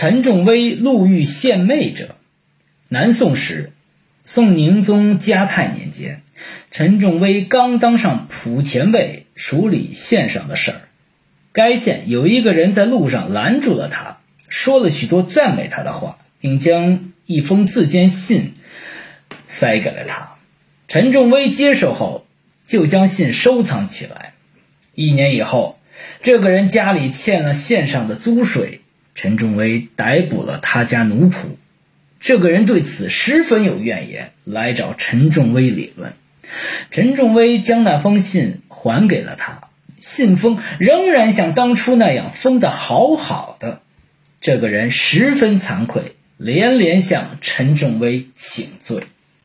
陈仲威路遇献媚者。南宋时，宋宁宗嘉泰年间，陈仲威刚当上莆田尉，处理县上的事儿。该县有一个人在路上拦住了他，说了许多赞美他的话，并将一封自荐信塞给了他。陈仲威接受后，就将信收藏起来。一年以后，这个人家里欠了县上的租税，陈仲威逮捕了他家奴仆。这个人对此十分有怨言，来找陈仲威理论。陈仲威将那封信还给了他，信封仍然像当初那样封得好好的。这个人十分惭愧，连连向陈仲威请罪。